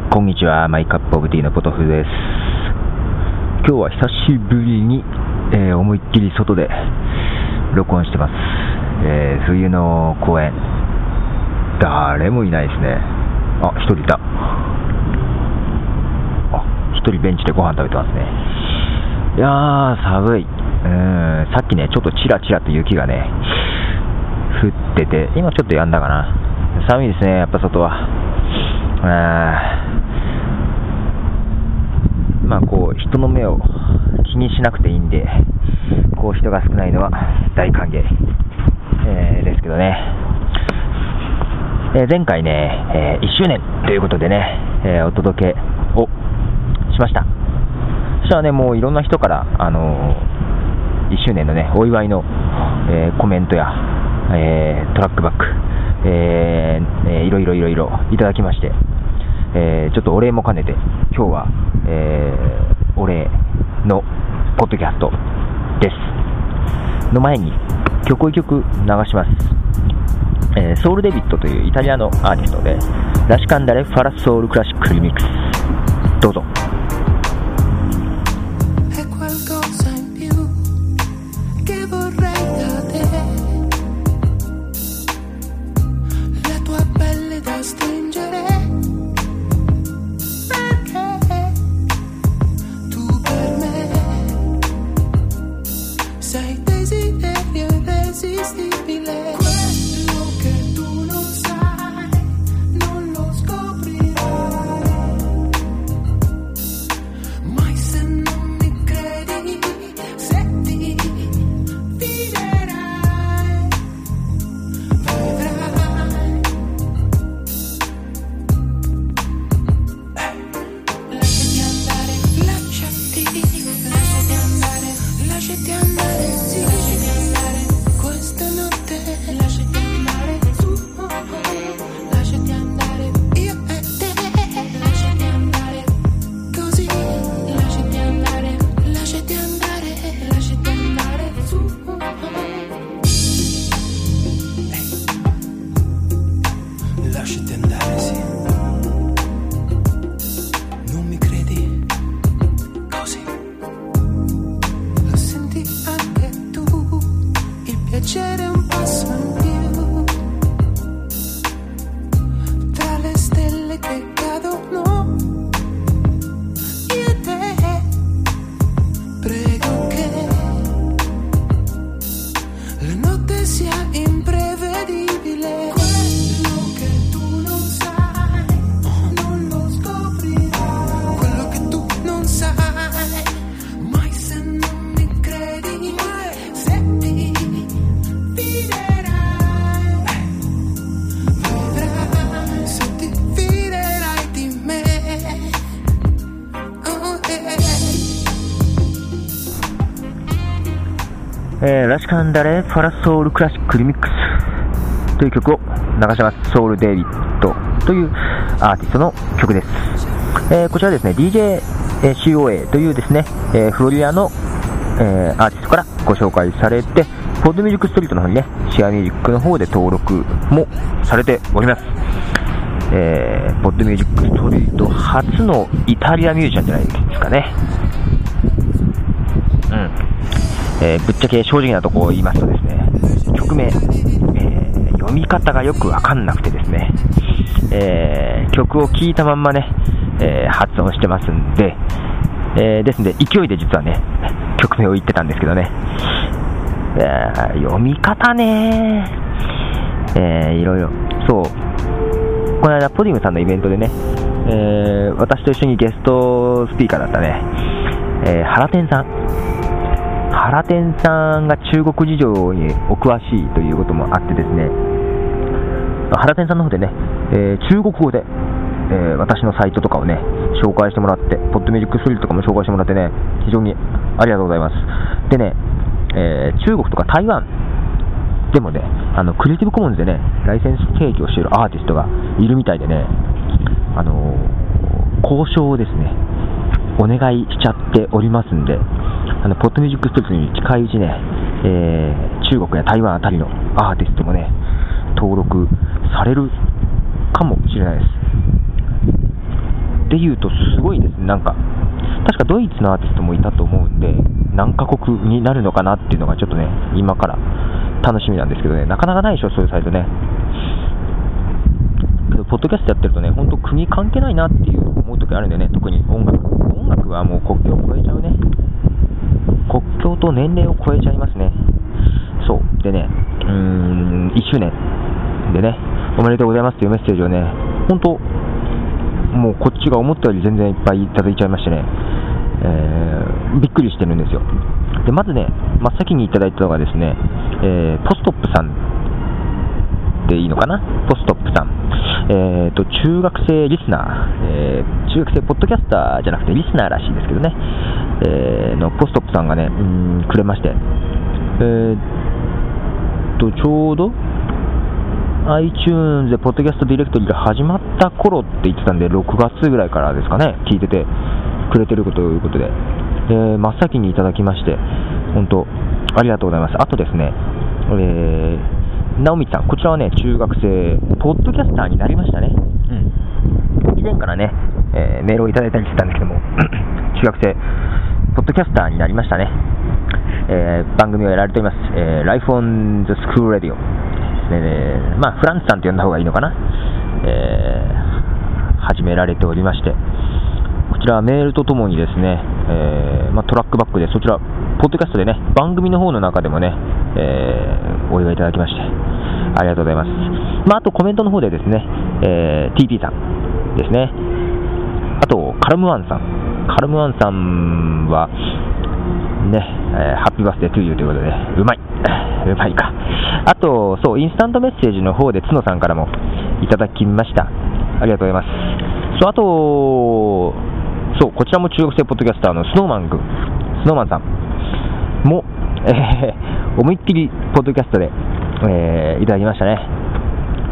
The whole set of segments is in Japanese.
ーこんにちは、マイカップオブティーのポトフです。今日は久しぶりに、えー思いっきり外で録音してます。えー冬の公園、誰もいないですね。あ、一人いた。あ、一人ベンチでご飯食べてますね。いやー、寒い。うん、さっきね、ちょっとチラチラと雪がね、降ってて、今ちょっとやんだかな。寒いですね、やっぱ外は。あーまあこう人の目を気にしなくていいんで、こう人が少ないのは大歓迎、えーですけどね、えー前回ね、え1周年ということでね、えお届けをしました。そしたらね、もういろんな人から、あの1周年のね、お祝いの、えコメントや、えトラックバック、えーえーいろいろいろいろいただきまして、えーちょっとお礼も兼ねて、今日は、えーお礼のポッドキャストです。の前に曲を1曲流します。えーソウルデビットというイタリアのアーティストで、ラシカンダレ・ファラソウルクラシックリミックス。どうぞ。えーラシカンダレ・ファラソウルクラシックリミックスという曲を流します。ソウル・デイビッドというアーティストの曲です。えーこちらですね、DJCOA というですね、えーフロリダの、えアーティストからご紹介されて、ポッドミュージックストリートの方にね、シアミュージックの方で登録もされております。えーポッドミュージックストリート初のイタリアミュージシャンじゃないですかね。うん。えーぶっちゃけ正直なところを言いますとですね、曲名、えー読み方がよくわかんなくてですね、えー曲を聴いたまんまね、え発音してますんで、えですんで、勢いで実はね、曲名を言ってたんですけどね、え読み方ねえーいろいろ、そう、この間、ポディムさんのイベントでね、え私と一緒にゲストスピーカーだったね、えー原天さん、原天さんが中国事情にお詳しいということもあってですね、原天さんの方でね、えー中国語で、えー私のサイトとかをね、紹介してもらって、ポッドミュージックスリーとかも紹介してもらってね、非常にありがとうございます。でね、えー中国とか台湾でもね、あのクリエイティブコモンズでね、ライセンス提供しているアーティストがいるみたいでね、あの交渉をですね、お願いしちゃっておりますんで、あのポッドミュージックストリートに近いうちね、えー中国や台湾あたりのアーティストもね、登録されるかもしれないです。で言うとすごいですね、なんか、確かドイツのアーティストもいたと思うんで、何カ国になるのかなっていうのがちょっとね、今から楽しみなんですけどね、なかなかないでしょ、そういうサイトね。けど、ポッドキャストやってるとね、本当国関係ないなっていう思う時あるんでね、特に音楽。音楽はもう国境を越えちゃうね。国境と年齢を超えちゃいますね。そう。でね、うーん、1周年でね、おめでとうございますっていうメッセージをね、本当、もうこっちが思ったより全然いっぱいいただいちゃいましてね、えーびっくりしてるんですよ。で、まずね、真っ先にいただいたのがですね、えーポストップさんでいいのかな？ポストップさん。えっ、と、中学生リスナー、えー中学生ポッドキャスターじゃなくてリスナーらしいですけどね、えーのポストップさんがね、うーんくれまして、えーっと、ちょうど iTunes でポッドキャストディレクトリが始まった頃って言ってたんで、6月ぐらいからですかね、聞いててくれてるということで、えー真っ先にいただきまして、本当、ありがとうございます。あとですね、えー、直道さん、こちらはね、中学生、ポッドキャスターになりましたね。うん。以前からね、えーメールをいただいたりしてたんですけども、中学生、ポッドキャスターになりましたね。えー番組をやられております、えー Life on the School Radio ね、まあ、フランスさんと呼んだ方がいいのかな、えー始められておりまして、こちらはメールとともにですね、えーまあ、トラックバックで、そちら、ポッドキャストでね、番組の方の中でもね、えーお祝いいただきまして、ありがとうございます。まあ、あとコメントの方でですね、えー TT さんですね、あと、カルムワンさん。カルムワンさんは、ね、えーハッピーバースデートゥーユーということで、うまい。うまいか。あと、そう、インスタントメッセージの方で角さんからもいただきました。ありがとうございます。そう、あと、そう、こちらも中学生ポッドキャスターのスノーマン君、スノーマンさんも、えー思いっきりポッドキャストで、えーいただきましたね。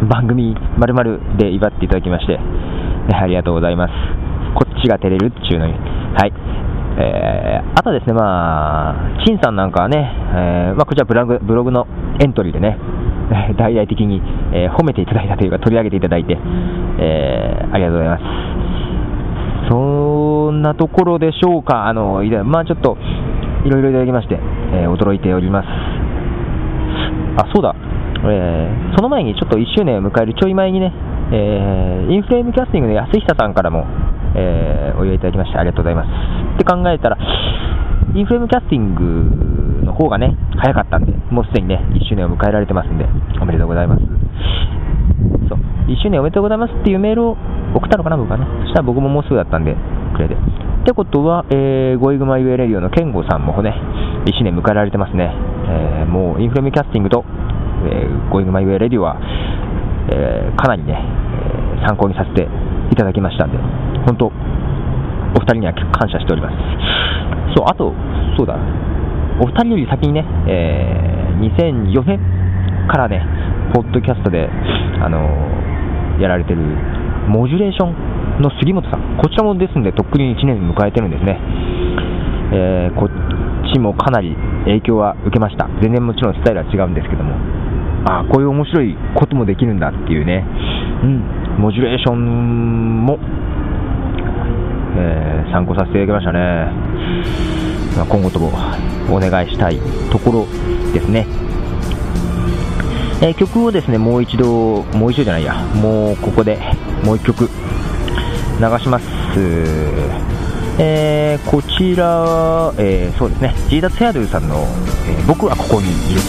番組〇〇で祝っていただきまして、ありがとうございます。こっちが照れるっていうのに。はい。えーあとですね、まあ、陳さんなんかはね、えーまあ、こちらブログブログのエントリーでね、大々的に、えー褒めていただいたというか、取り上げていただいて、えーありがとうございます。そんなところでしょうか、あのいまあ、ちょっといろいろいただきまして、えー驚いております。あ、そうだ、えーその前にちょっと1周年を迎えるちょい前にね、えーインフレームキャスティングの安久さんからも、えーお祝いいただきましてありがとうございます。って考えたら、インフレームキャスティングの方がね、早かったんで、もうすでにね、1周年を迎えられてますんで、おめでとうございます。そう、1周年おめでとうございますっていうメールを送ったのかな、僕はね。そしたら僕ももうすぐだったんで、くれて。ってことは、えー、 Going My Way Radio のケンゴさんもね、1周年迎えられてますね。えーもう In Frame Casting と、えー、 Going My Way Radio は、えーかなりね、え参考にさせていただきましたんで、本当、お二人には感謝しております。そう、あと、そうだ、お二人より先にね、えー2004年からね、ポッドキャストで、あのーやられてる、モジュレーションの杉本さん、こちらもですんで、とっくに1年迎えてるんですね。えーこっちもかなり影響は受けました。全然もちろんスタイルは違うんですけども、ああ、こういう面白いこともできるんだっていうね、うん、モジュレーションも、えー参考させていただきましたね。まあ今後ともお願いしたいところですね。えー曲をですね、もう一度、もう一度じゃないや、もうここでもう一曲流します。えーこちら、えーそうですね、ジーダ・ツヤドゥさんの、えー僕はここにいる。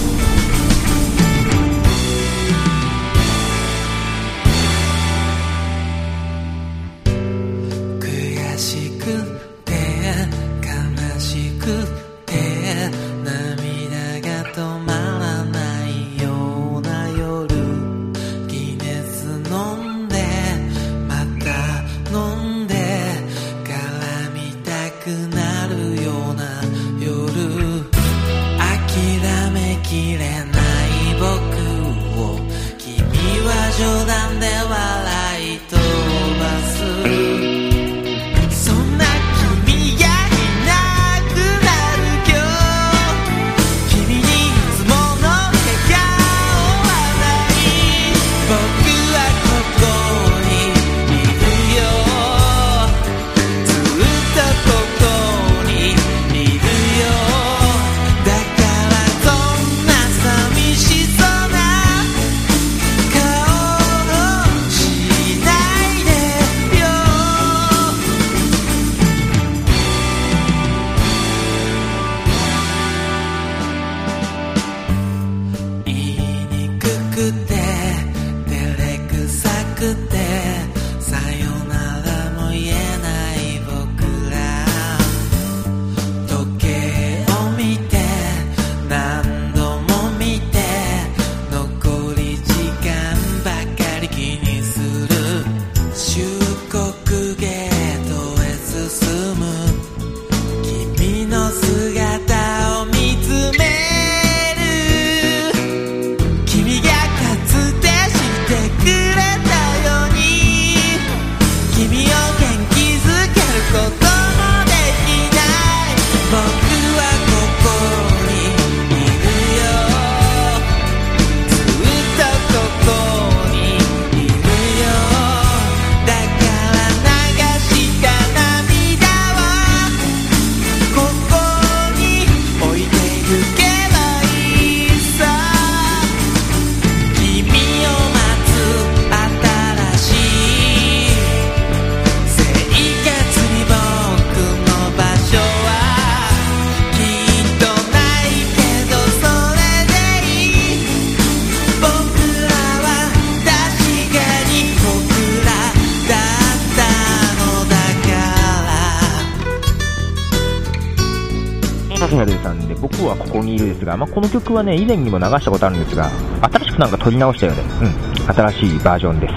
僕はここにいるですが、まあ、この曲はね、以前にも流したことあるんですが、新しくなんか撮り直したよね。うん、新しいバージョンです。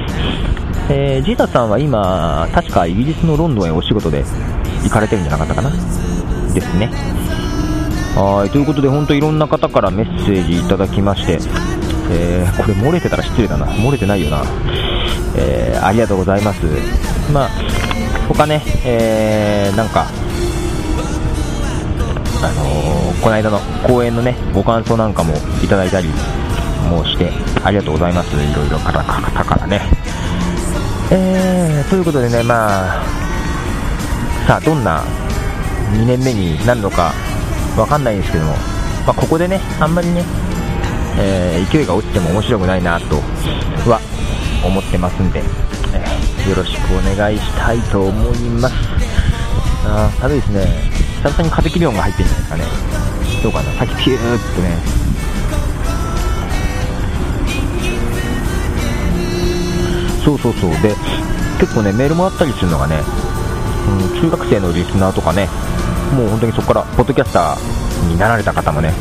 えー、ジータさんは今、確かイギリスのロンドンへお仕事で行かれてるんじゃなかったかな？ですね。はい、ということで、本当いろんな方からメッセージいただきまして、えー、これ漏れてたら失礼だな。漏れてないよな。えー、ありがとうございます。まあ、他ね、えー、なんか、あのーこの間の公演のね、ご感想なんかもいただいたりもして、ありがとうございます。いろいろ方からね。えー、ということでね、まあ、さあ、どんな2年目になるのかわかんないんですけども、まあ、ここでね、あんまりね、えー勢いが落ちても面白くないなとは思ってますんで、えーよろしくお願いしたいと思います。あー、寒いですね。久々に風切り音が入ってるんじゃないですかね。どうかな、さっきピューっとね。そうそうそう。で、結構ね、メールもらったりするのがね、うん、中学生のリスナーとかね、もう本当にそこから、ポッドキャスターになられた方もね、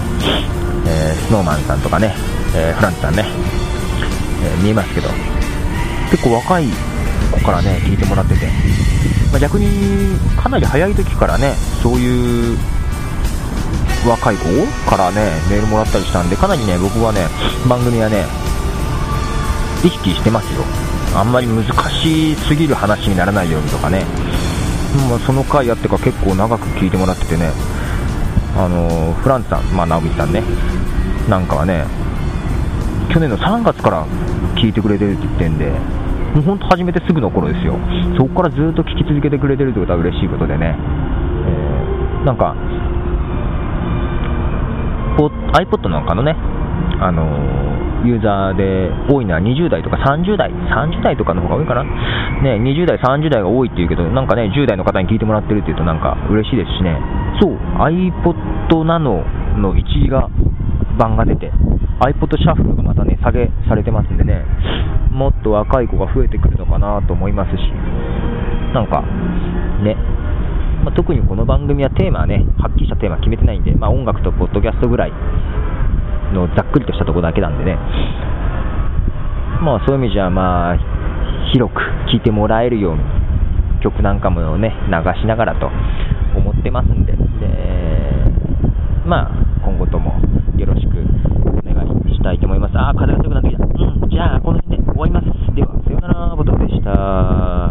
えー、スノーマンさんとかね、えーフランツさんね、えー見えますけど、結構若い子からね、聞いてもらってて、まあ、逆にかなり早い時からね、そういう若い子からね、メールもらったりしたんで、かなりね、僕はね、番組はね、意識してますよ。あんまり難しすぎる話にならないようにとかね、まあ、その回やってか結構長く聞いてもらっててね、あのフランツさん、まあ、直美さんね、なんかはね、去年の3月から聞いてくれてるって言ってんで、もう本当始めてすぐの頃ですよ、そこからずっと聞き続けてくれてるってことは嬉しいことでね、えーなんか、iPod なんかのね、あのーユーザーで多いのは20代とか30代、30代とかの方が多いかな、ね、20代、30代が多いっていうけど、なんかね、10代の方に聞いてもらってるっていうと、なんか嬉しいですしね、そう、iPod Nano の1ギガ版が出て、iPod シャッフルがまたね、下げされてますんでね、もっと若い子が増えてくるのかなと思いますし、なんか、ね、まあ、特にこの番組はテーマはね、はっきりしたテーマ決めてないんで、まあ、音楽とポッドキャストぐらいのざっくりとしたところだけなんでね、まあそういう意味じゃ、まあ、広く聴いてもらえるように、曲なんかもね、流しながらと思ってますんで、でまあ、今後ともよろしくお願いしたいと思います。あ、風が強く uh,